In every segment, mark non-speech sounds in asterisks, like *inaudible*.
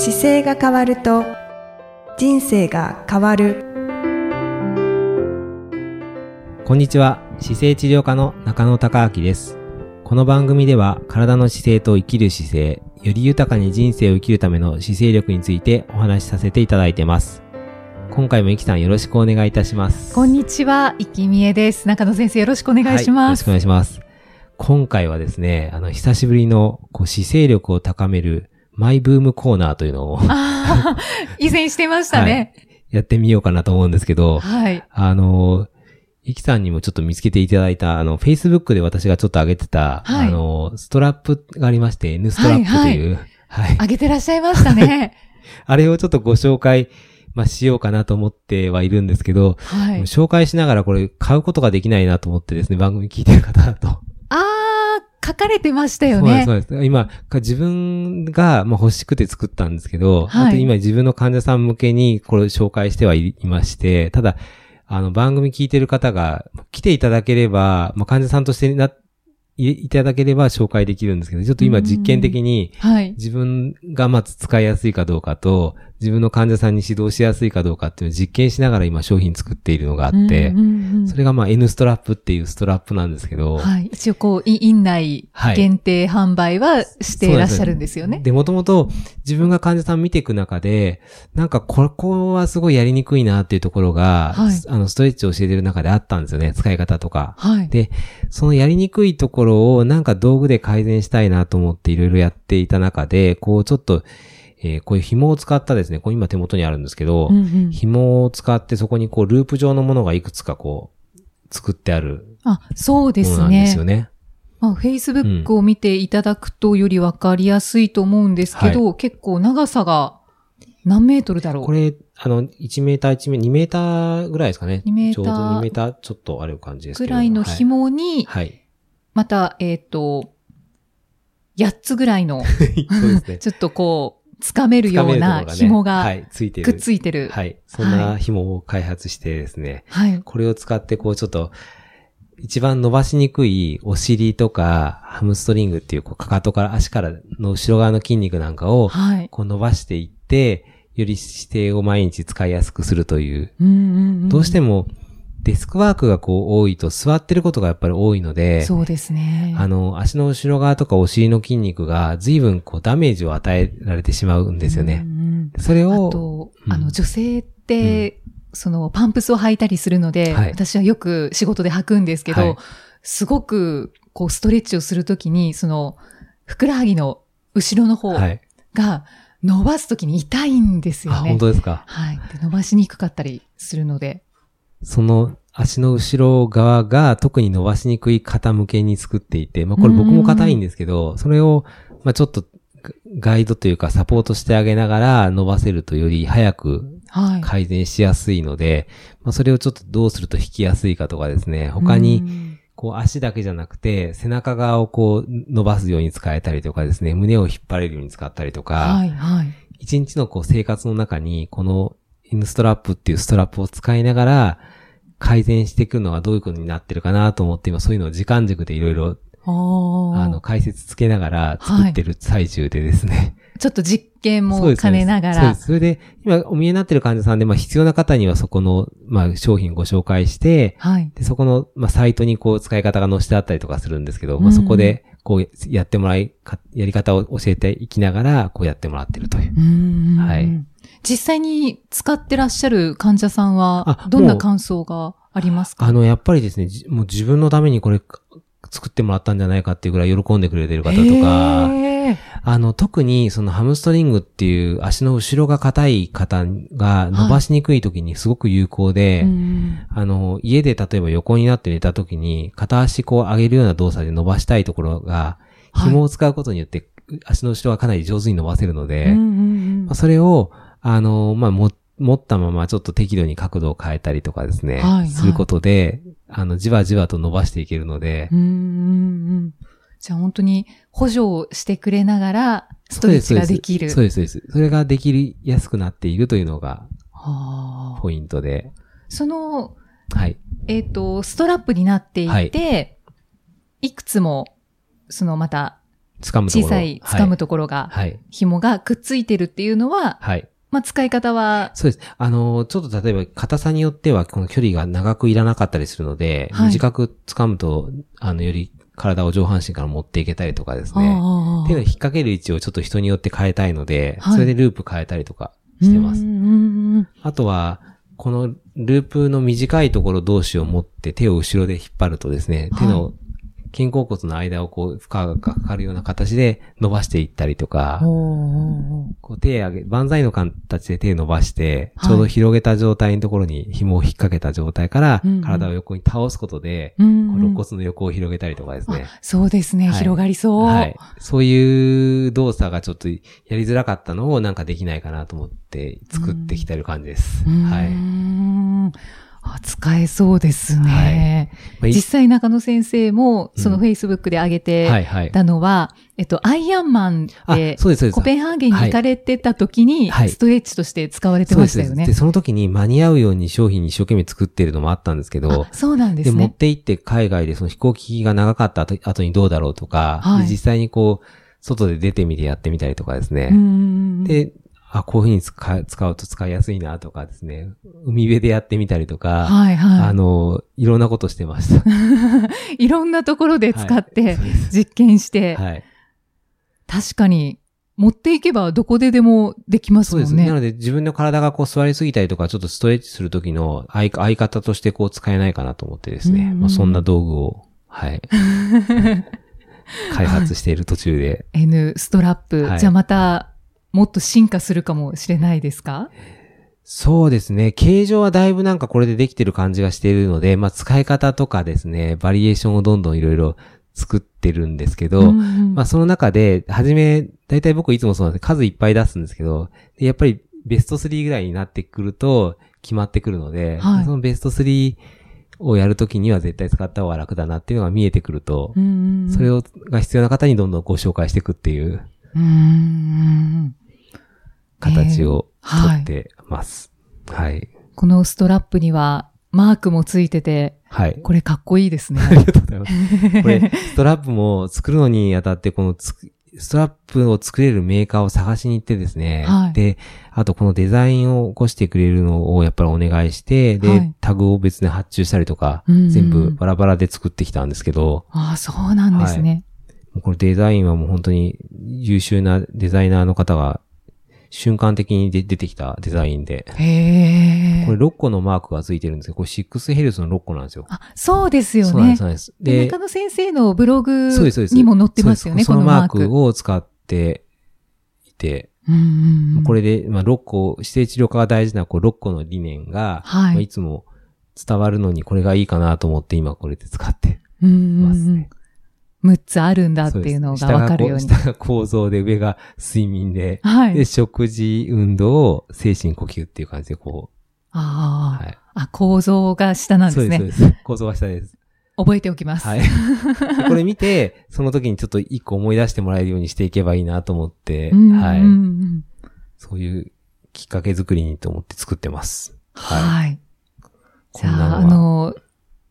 姿勢が変わると人生が変わる。こんにちは。姿勢治療科の中野孝明です。この番組では体の姿勢と生きる姿勢より豊かに人生を生きるための姿勢力についてお話しさせていただいてます。今回もいきさんよろしくお願いいたします。こんにちは、いきみえです。中野先生よろしくお願いしはい、よろします。くお願いします。今回はですねあの久しぶりのこう姿勢力を高めるマイブームコーナーというのをああ、以前してましたね。やってみようかなと思うんですけど、はい。あの、イキさんにもちょっと見つけていただいた、あの、Facebook で私がちょっと上げてた、はいあの、ストラップがありまして、N ストラップという、はい、あげてらっしゃいましたね。あれをちょっとご紹介、まあ、しようかなと思ってはいるんですけど、はい。紹介しながらこれ買うことができないなと思ってですね、番組聞いてる方だと。ああ、書かれてましたよそうです、ね。そうです。今、か自分が、まあ、欲しくて作ったんですけど、はい今自分の患者さん向けにこれを紹介してはいいまして、ただ、あの、番組聞いてる方が来ていただければ、まあ、患者さんとしてな、いいただければ紹介できるんですけど、ちょっと今実験的にはい。自分がまず使いやすいかどうかと、自分の患者さんに指導しやすいかどうかっていうのを実験しながら今商品作っているのがあってうん、うんうんそれがまあ N ストラップっていうストラップなんですけど、はい。一応こう、い院内はい限定販売はしていらっしゃるんですよね。で、もともと自分が患者さん見ていく中で、なんかここはすごいやりにくいなっていうところが、はいあの、ストレッチを教えてる中であったんですよね。使い方とか。はい。で、そのやりにくいところをなんか道具で改善したいなと思っていろいろやっていた中で、こうちょっと、えーこういう紐を使ったですね、こう今手元にあるんですけど、うんうん紐を使ってそこにこうループ状のものがいくつかこう、作ってあるあ、そうですねなんですよ。ね。まあ、Facebook を見ていただくとよりわかりやすいと思うんですけど、結構長さが何メートルだろう？これ、あの、1メーター1メーター、2メーターぐらいですかね。2メーターちょうど2メーターちょっとある感じですけど。ぐらいのはい紐に、はい。また、えっ、と、8つぐらいの、*laughs* そうですね。*laughs* ちょっとこう、つかめるような紐がはい、ついてくっる。ついてる。はい。そんな紐を開発してですね。はい。これを使って、こう、ちょっと、一番伸ばしにくいお尻とか、ハムストリングっていう、こう、かかとから足からの後ろ側の筋肉なんかを、はい。こう伸ばしていって、より姿勢を毎日使いやすくするという。うんうんうんどうしても、デスクワークがこう多いと座ってることがやっぱり多いので、そうですね。あの、足の後ろ側とかお尻の筋肉が随分こうダメージを与えられてしまうんですよね。うんうんそれあを、と、うんあの、女性って、その、パンプスを履いたりするので、はい私はよく仕事で履くんですけど、はいすごく、こう、ストレッチをするときに、その、ふくらはぎの後ろの方はい。が伸ばすときに痛いんですあ、よね。本当ですか？はい。で伸ばしにくかったりするので。その足の後ろ側が特に伸ばしにくい方向けに作っていて、まあこれ僕も硬いんですけど、それを、まあちょっとガガイドというかサポートしてあげながら伸ばせるとより早くはい。改善しやすいので、まあそれをちょっとどうすると引きやすいかとかですね、他に、うん。こう足だけじゃなくて、背中側をこう伸ばすように使えたりとかですね、胸を引っ張れるように使ったりとか、はい、はい。一日のこう生活の中に、このインストラップっていうストラップを使いながら、改善していくのはどういうことになってるかなと思って、今そういうのを時間軸でいろいろ、あの、解説つけながら作ってる最中でですね。ちょっと実験も兼ねながら。そうです。それで、今お見えになってる患者さんで、まあ必要な方にはそこの、まあ商品ご紹介して、はい。で、そこの、まあサイトにこう使い方が載せてあったりとかするんですけど、まあうんそこで、こうやってもらいか、やり方を教えていきながら、こうやってもらってるという。うんはい実際に使ってらっしゃる患者さんはあ、どんな感想がありますか？あの、やっぱりですね、じもう自分のためにこれ作ってもらったんじゃないかっていうぐらい喜んでくれてる方とか、あの、特にそのハムストリングっていう足の後ろが硬い方が伸ばしにくい時にすごく有効で、うん。あの、家で例えば横になって寝た時に片足こう上げるような動作で伸ばしたいところが、はい。紐を使うことによって足の後ろがかなり上手に伸ばせるので、それを、あの、まあ、も、持ったままちょっと適度に角度を変えたりとかですね、はいはいすることで、あの、じわじわと伸ばしていけるので、うんうんうんじゃあ本当に補助をしてくれながら、ストレッチができる。そうです、そうです。それができやすくなっているというのがはあポイントで、その、はい。えっ、と、ストラップになっていて、い、くつも、そのまた、掴むところ。小さい掴むところが、はい。紐がくっついてるっていうのは、はい。まあ、使い方は、そうです。あの、ちょっと例えば硬さによってはこの距離が長くいらなかったりするので、はい短く掴むと、あの、より体を上半身から持っていけたりとかですね。あっていうのを引っ掛ける位置をちょっと人によって変えたいので、はいそれでループ変えたりとかしてます。あとは、このループの短いところ同士を持って手を後ろで引っ張るとですね、はい手の肩甲骨の間をこう負荷がかかるような形で伸ばしていったりとか、こう手上げ、万歳の形で手伸ばして、はいちょうど広げた状態のところに紐を引っ掛けた状態から体を横に倒すことで、肋骨の横を広げたりとかですね。あそうですね、はい広がりそう。はい。そういう動作がちょっとやりづらかったのをなんかできないかなと思って作ってきてる感じです。はい。使えそうですね。まあい実際中野先生も、うんその Facebook で上げはいてはい。たのは、えっと、アイアンマンあで。コペンハーゲンに行かれてた時に、はいストレッチとして使われてましたよね。その時に間に合うように商品に一生懸命作ってるのもあったんですけどあ、そうなんでです持っね。て行って海外でその飛行機が長かった後後にどうだろうとか、はいで実際にこう、外で出てみてやってみたりとかですね。で、あ、こういうふうに使う使うと使いやすいなとかですね。海辺でやってみたりとか、はいはい。あの、いろんなことしてました。*laughs* いろんなところで使っはいてそうです実験して、はい。確かに持っていけばどこででもできますそうです。もんね。なので自分の体がこう座りすぎたりとか、ちょっとストレッチする時の相相方としてこう使えないかなと思ってですね。うんうんまあ、そんな道具を、はい。*laughs* 開発している途中で。N ストラップ、はいじゃあまたもっと進化するかもしれないですか？そうですね。形状はだいぶなんかこれでできてる感じがしているので、まあ使い方とかですね、バリエーションをどんどんいろいろ作ってるんですけど、んん。まあその中で、はじめ、だいたい僕いつもそうなんです。数いっぱい出すんですけど、でやっぱりベスト3ぐらいになってくると決まってくるので、はい。そのベスト3をやるときには絶対使った方が楽だなっていうのが見えてくると、うんうんうん。それを、が必要な方にどんどんご紹介していくっていう。うーん形をえーとってます。はい。このストラップにはマークもついてて、はい。これかっこいいですね。*laughs* ありがとうございます。これ、ストラップも作るのにあたって、このストラップを作れるメーカーを探しに行ってですね。はいで、あとこのデザインを起こしてくれるのをやっぱりお願いして、で、はいタグを別に発注したりとか、うんうん全部バラバラで作ってきたんですけど、ああ、そうなんですね。もうこれデザインはもう本当に優秀なデザイナーの方が瞬間的にで出てきたデザインで、へえ。これ6個のマークがついてるんですけど、これ6ヘルスの6個なんですよ。あ、そうですよねそうなんです、そう。なんです。で、中野先生のブログ。にも載ってますよね、こそのマーク。クを使っていて、これで、まあ、6個、指定治療科が大事なこう6個の理念が、はいまあ、いつも伝わるのにこれがいいかなと思って今これで使ってますねうん。6つあるんだっていうのがわかるように。下が下が構造で上が睡眠で、で、はい。食事、運動、精神呼吸っていう感じでこう、ああ、はい。あ、構造が下なんですね。そうです、そうです。構造は下です。覚えておきます。はい。これ見て、その時にちょっと一個思い出してもらえるようにしていけばいいなと思って、うんうんうんはい。うんそういうきっかけ作りにと思って作ってます。はい。はい。じゃあ、あの、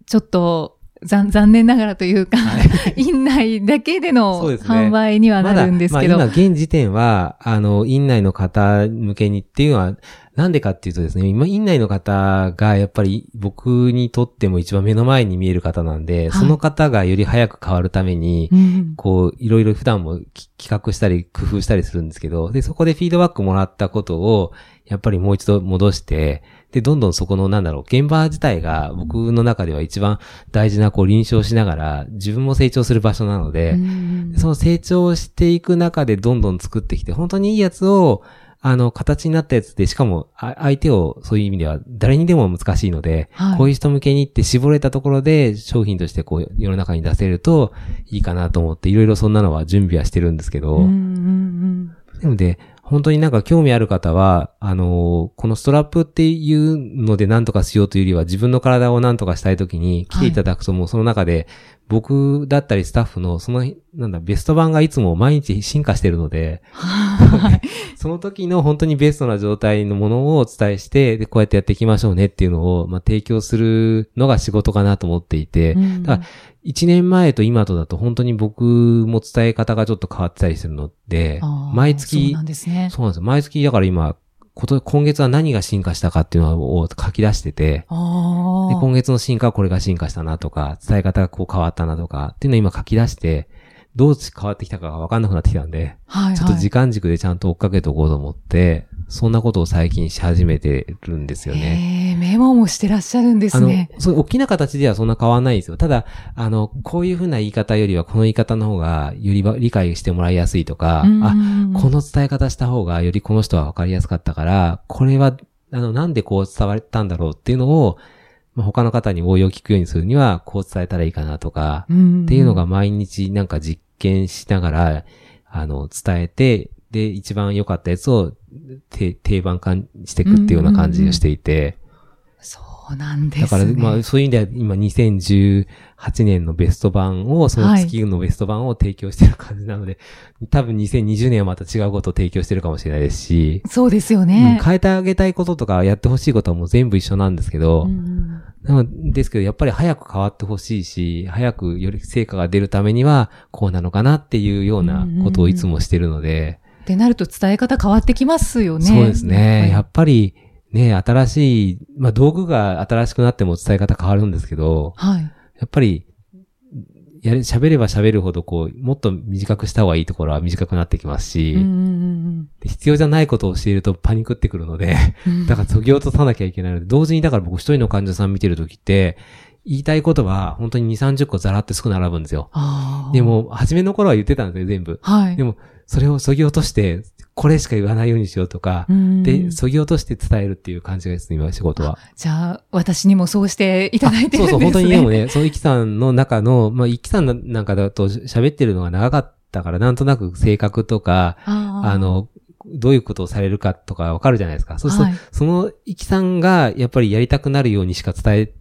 ちょっと、残残念ながらというか、はい。*laughs* 院内だけでの販売にはなるんですけど、まだ、まあ今現時点は、あの、院内の方向けにっていうのは、なんでかっていうとですね、今、院内の方がやっぱり僕にとっても一番目の前に見える方なんで、はい。その方がより早く変わるために、うんこう、いろいろ普段もき企画したり工夫したりするんですけど、で、そこでフィードバックもらったことを、やっぱりもう一度戻して、で、どんどんそこの、なんだろう、現場自体が僕の中では一番大事な、こう、臨床しながら、自分も成長する場所なので、うん。その成長していく中でどんどん作ってきて、本当にいいやつを、あの、形になったやつで、しかも、あ相手を、そういう意味では、誰にでも難しいので、はい。こういう人向けにって絞れたところで、商品としてこう、世の中に出せるといいかなと思って、いろいろそんなのは準備はしてるんですけど、うんうんうん。なので、本当になんか興味ある方は、あのーこのストラップっていうので何とかしようというよりは、自分の体を何とかしたいときに来ていただくと、もうその中で、僕だったりスタッフの、その、なんだ、ベスト版がいつも毎日進化してるので、はい。*laughs* その時の本当にベストな状態のものをお伝えして、で、こうやってやっていきましょうねっていうのを、まあ、提供するのが仕事かなと思っていて、うんだから1年前と今とだと本当に僕も伝え方がちょっと変わってたりするので毎そう月なん、ですね。そうなんですよ。毎月、だから今、こと今月は何が進化したかっていうのを書き出してて、で。今月の進化はこれが進化したなとか、伝え方がこう変わったなとか、っていうのを今書き出して、どう変わってきたかがわかんなくなってきたんで、はい、はい。ちょっと時間軸でちゃんと追っかけておこうと思って、そんなことを最近し始めてるんですよね。ええメモもしてらっしゃるんですあのね。、そう、大きな形ではそんな変わらないんですよ。ただ、あの、こういうふうな言い方よりは、この言い方の方が、よりば理解してもらいやすいとか、うんあ、この伝え方した方が、よりこの人は分かりやすかったから、これは、あの、なんでこう伝わったんだろうっていうのを、まあ、他の方に応用聞くようにするには、こう伝えたらいいかなとか、うんっていうのが毎日なんか実験しながら、あの、伝えて、で、一番良かったやつをて定番化していくっていうような感じをしていて、そうなんですね。だから、まあ、そういう意味では今2018年のベスト版を、その月のベスト版を提供してる感じなので、多分2020年はまた違うことを提供してるかもしれないですし、そうですようんね。変えてあげたいこととかやってほしいことはもう全部一緒なんですけど、うんですけど、やっぱり早く変わってほしいし、早くより成果が出るためには、こうなのかなっていうようなことをいつもしてるので、ってなると伝え方変わってきますよね。そうですね。やはっぱり、ね、新しい、まあ道具が新しくなっても伝え方変わるんですけど、はい。やっぱり、やれ、喋れば喋るほど、こう、もっと短くした方がいいところは短くなってきますし、うんうんで必要じゃないことをしているとパニクってくるので、うんうん *laughs* だから削ぎ落とさなきゃいけないので、同時にだから僕一人の患者さん見てるときって、言いたいことは本当に2、30個ザラってすぐ並ぶんですよ。で、も、初めの頃は言ってたんですよ、全部。はい。でも、それを削ぎ落として、これしか言わないようにしようとかう、んで、削ぎ落として伝えるっていう感じがですね、今仕事は。じゃあ、私にもそうしていただいてるんですね。そうそう、本当にでもね、*laughs* そのイキさんの中の、まあ、イキさんなんかだと喋ってるのが長かったから、なんとなく性格とか、あの、どういうことをされるかとかわかるじゃないですか。そうすると、はいそのイキさんがやっぱりやりたくなるようにしか伝え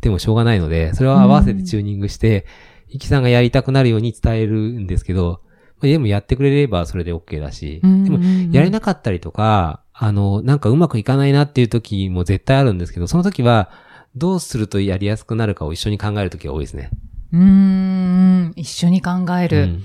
てもしょうがないので、それを合わせてチューニングして、イキさんがやりたくなるように伝えるんですけど、まあでもやってくれればそれで OK だし、でもやれなかったりとか、あの、なんかうまくいかないなっていう時も絶対あるんですけど、その時は、どうするとやりやすくなるかを一緒に考える時が多いですね。うーん、一緒に考える。うん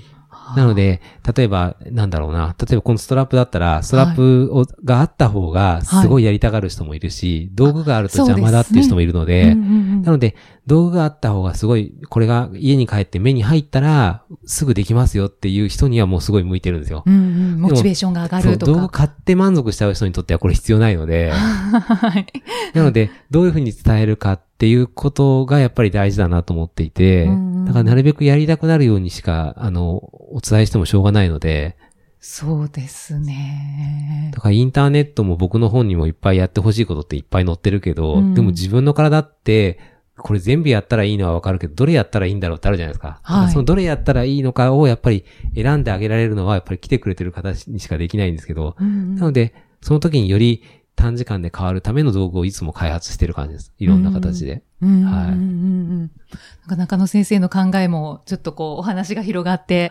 なので、例えば、なんだろうな。例えばこのストラップだったら、ストラップを、があった方が、すごいやりたがる人もいるし、道具があると邪魔だっていう人もいるので、うんうんうんなので、道具があった方がすごい、これが家に帰って目に入ったら、すぐできますよっていう人にはもうすごい向いてるんですよ。うんうんモチベーションが上がると道具か。買って満足しちゃう人にとってはこれ必要ないので、*laughs* はい。なので、どういうふうに伝えるかっていうことがやっぱり大事だなと思っていてだからなるべくやりたくなるようにしか、あの、お伝えしてもしょうがないので、そうですね。だ。からインターネットも僕の本にもいっぱいやってほしいことっていっぱい載ってるけど、うん。でも自分の体って、これ全部やったらいいのはわかるけど、どれやったらいいんだろうってあるじゃないですか。はい。そのどれやったらいいのかをやっぱり選んであげられるのはやっぱり来てくれてる方にしかできないんですけど、うんうん。なので、その時により短時間で変わるための道具をいつも開発してる感じです。いろんな形で。うんはい中野先生の考えも、ちょっとこう、お話が広がって、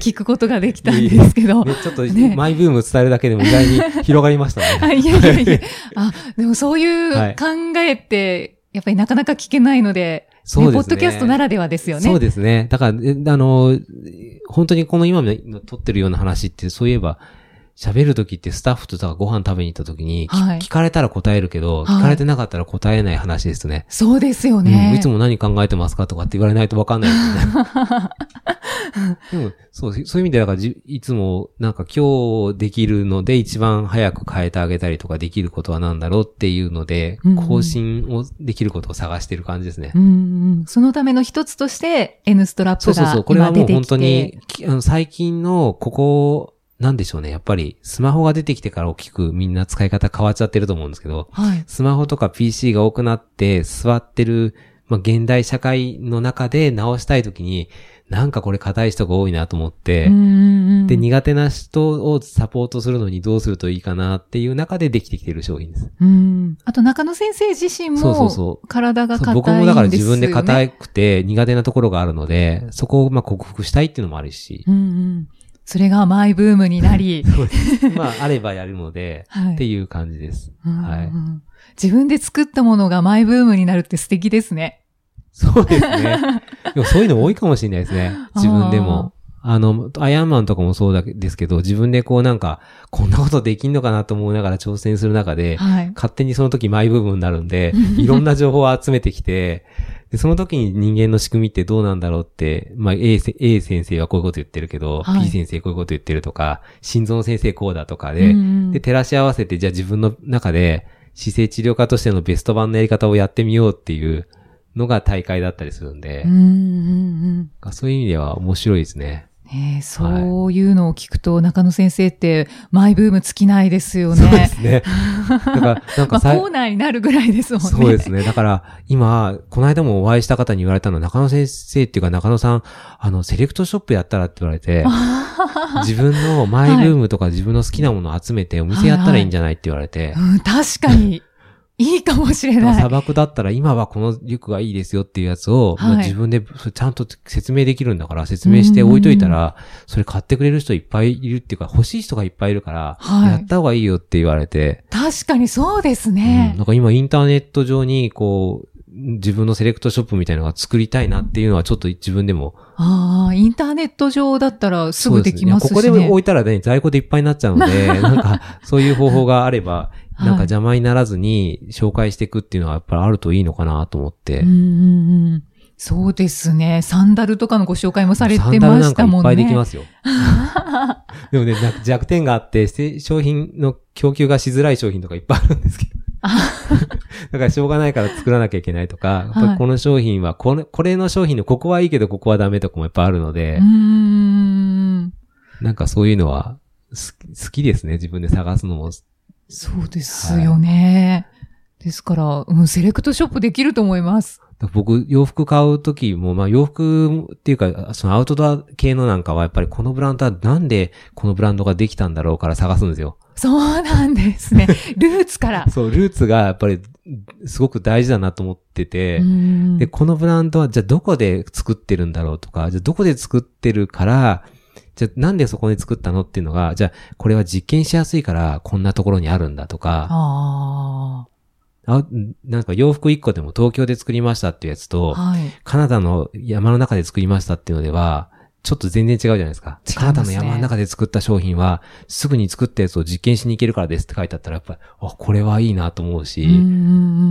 聞くことができたんですけど。ね、ちょっと、ねマイブーム伝えるだけでも意外に広がりました *laughs* あね。いやいやいや。あ、でもそういうはい考えって、やっぱりなかなか聞けないので、そうですねポッドキャストならではですよね。そうですね。だから、えあの、本当にこの今の撮ってるような話って、そういえば、喋るときってスタッフとかご飯食べに行ったときに、きはい聞かれたら答えるけど、はい聞かれてなかったら答えない話ですね。そうですようんね。いつも何考えてますかとかって言われないとわかんないですね。*laughs* でも、そう、そういう意味で、だからじ、いつも、なんか今日できるので一番早く変えてあげたりとかできることは何だろうっていうので、うんうん更新をできることを探してる感じですね。うんうんそのための一つとして、N ストラップがそうそうそう。これは。もう本当に、きあの最近の、ここ、なんでしょうね。やっぱり、スマホが出てきてから大きくみんな使い方変わっちゃってると思うんですけど、はい。スマホとか PC が多くなって座ってる、まあ、現代社会の中で直したいときに、なんかこれ硬い人が多いなと思って、で、苦手な人をサポートするのにどうするといいかなっていう中でできてきてる商品です。うん。あと中野先生自身そうそうもそう体が硬いんですよ、ね。僕もだから自分で硬くて苦手なところがあるので、そこをまあ克服したいっていうのもあるしう、んうん。それがマイブームになり、*laughs* まああればやるので、はいっていう感じです。うんはいうん自分で作ったものがマイブームになるって素敵ですね。そうですね。でもそういうの多いかもしれないですね。自分でも。あの、アイアンマンとかもそうだけですけど、自分でこうなんか、こんなことできんのかなと思いながら挑戦する中で、はい。勝手にその時マイ部分になるんで、*laughs* いろんな情報を集めてきて、でその時に人間の仕組みってどうなんだろうって、まあ A, せ A 先生はこういうこと言ってるけど、はい P 先生こういうこと言ってるとか、心臓の先生こうだとかで、で、照らし合わせて、じゃあ自分の中で姿勢治療家としてのベスト版のやり方をやってみようっていうのが大会だったりするんで、うんうんうんそういう意味では面白いですね。ねえそういうのを聞くと、中野先生ってマイブーム尽きないですよそうでね。すね。だから、*laughs* なんまあ、かさいコーナーになるぐらいですもんね。そうですね。だから、今、この間もお会いした方に言われたのは、中野先生っていうか中野さん、あの、セレクトショップやったらって言われて、*laughs* 自分のマイルームとか自分の好きなものを集めてお店やったらいいんじゃないって言われて、うん、確かに、いいかもしれない。砂漠だったら今はこのリュックがいいですよっていうやつを、はいまあ自分でちゃんと説明できるんだから説明して置いといたら、それ買ってくれる人いっぱいいるっていうか欲しい人がいっぱいいるから、はいやった方がいいよって言われて、確かにそうですうんね。なんか今インターネット上にこう、自分のセレクトショップみたいなのが作りたいなっていうのはちょっと自分でも。ああ、インターネット上だったらすぐできますしね。ねここで置いたらね、在庫でいっぱいになっちゃうので、*laughs* なんかそういう方法があれば、はいなんか邪魔にならずに紹介していくっていうのはやっぱりあるといいのかなと思って。うん。そうですね。サンダルとかのご紹介もされてサンダルまなんかいっしたもんね。ぱいできますよ。*laughs* でもね、な弱点があって、せ商品の供給がしづらい商品とかいっぱいあるんですけど。*laughs* だからしょうがないから作らなきゃいけないとか、この商品はこれ、これの商品のここはいいけどここはダメとかもやっぱあるのでうー、ん。なんかそういうのは好きですね。自分で探すのも。そうですよね。ですから、うん、セレクトショップできると思います。僕、洋服買うときも、まあ洋服っていうか、そのアウトドア系のなんかはやっぱりこのブランドはなんでこのブランドができたんだろうから探すんですよ。そうなんですね。*laughs* ルーツから。そう、ルーツがやっぱりすごく大事だなと思ってて、うんで、このブランドはじゃあどこで作ってるんだろうとか、じゃあどこで作ってるから、じゃあなんでそこに作ったのっていうのが、じゃあこれは実験しやすいからこんなところにあるんだとか、ああなんか洋服1個でも東京で作りましたっていうやつあ。と、はい。カナダの山の中で作りましたっていうのでは、ちょっと全然違うじゃないですか。すねカナダの山の中で作った商品は、すぐに作ったやつを実験しに行けるからですって書いてあったら、やっぱり、あ、これはいいなと思うし、う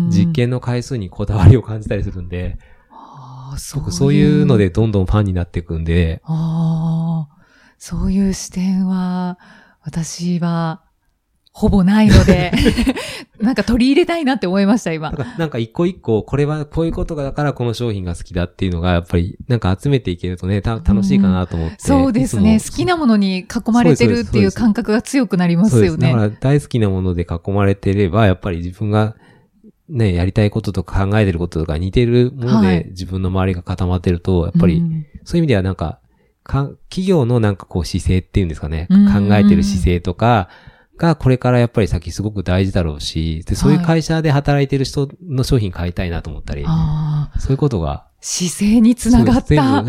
実験の回数にこだわりを感じたりするんで、ああそう僕そういうのでどんどんファンになっていくんで、ああ、そういう視点は、私は、ほぼないので、*laughs* なんか取り入れたいなって思いました、今なん。か一個一個、これはこういうことがだからこの商品が好きだっていうのが、やっぱりなんか集めていけるとね、た楽しいかなと思って。そうですね。好きなものに囲まれてるっていう感覚が強くなりますよね。だから大好きなもので囲まれてれば、やっぱり自分がね、やりたいこととか考えてることとか似てるもので、はい自分の周りが固まってると、やっぱり、うんそういう意味ではなんか、か企業のなんかこう姿勢っていうんですかね、うん考えてる姿勢とかがこれからやっぱり先すごく大事だろうし、で、そういう会社で働いてる人の商品買いたいなと思ったり、ああ、そういうことが、姿勢につながった。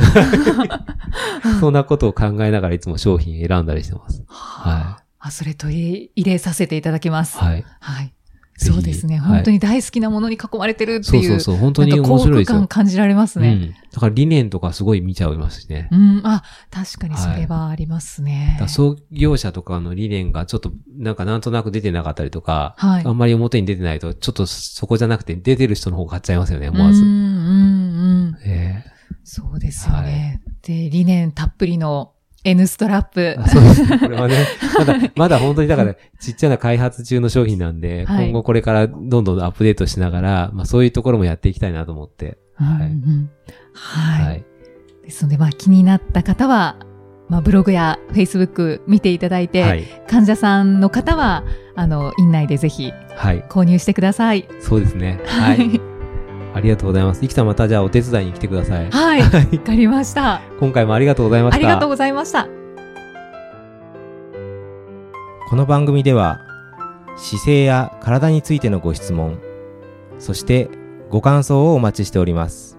*laughs* そんなことを考えながらいつも商品選んだりしてます。はあ、それ取り入れさせていただきます。い。はい。はい。そうですね。はい本当に大好きなものに囲まれてるっていう。そうそうそう、本当に面白いですよ感。感じられますね。うん。だから理念とかすごい見ちゃいますしね。うん、あ、確かにそれはありますね。だから創業者とかの理念がちょっとなんかなんとなく出てなかったりとか、はいあんまり表に出てないと、ちょっとそこじゃなくて出てる人の方が買っちゃいますよね、思わず。うん、うん、うん。えそうですよね。で、理念たっぷりの N ストラップそうですね。これはね、まだ、まだ本当にだからちっちゃな開発中の商品なんで、はい今後これからどんどんアップデートしながら、まあそういうところもやっていきたいなと思って。はいうんうんはい。はい。ですので、まあ気になった方は、まあブログや Facebook 見ていただいて、はい。患者さんの方は、あの、院内でぜひはい。購入してください。そうですね。はい。*laughs* ありがとうございます。いきさんまたじゃあお手伝いに来てください。はい。わかりました。今回もありがとうございました。ありがとうございました。この番組では姿勢や体についてのご質問そしてご感想をお待ちしております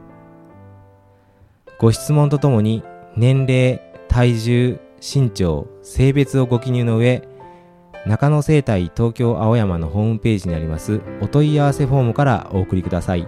ご質問とともに年齢体重身長性別をご記入の上中野生態東京青山のホームページにありますお問い合わせフォームからお送りください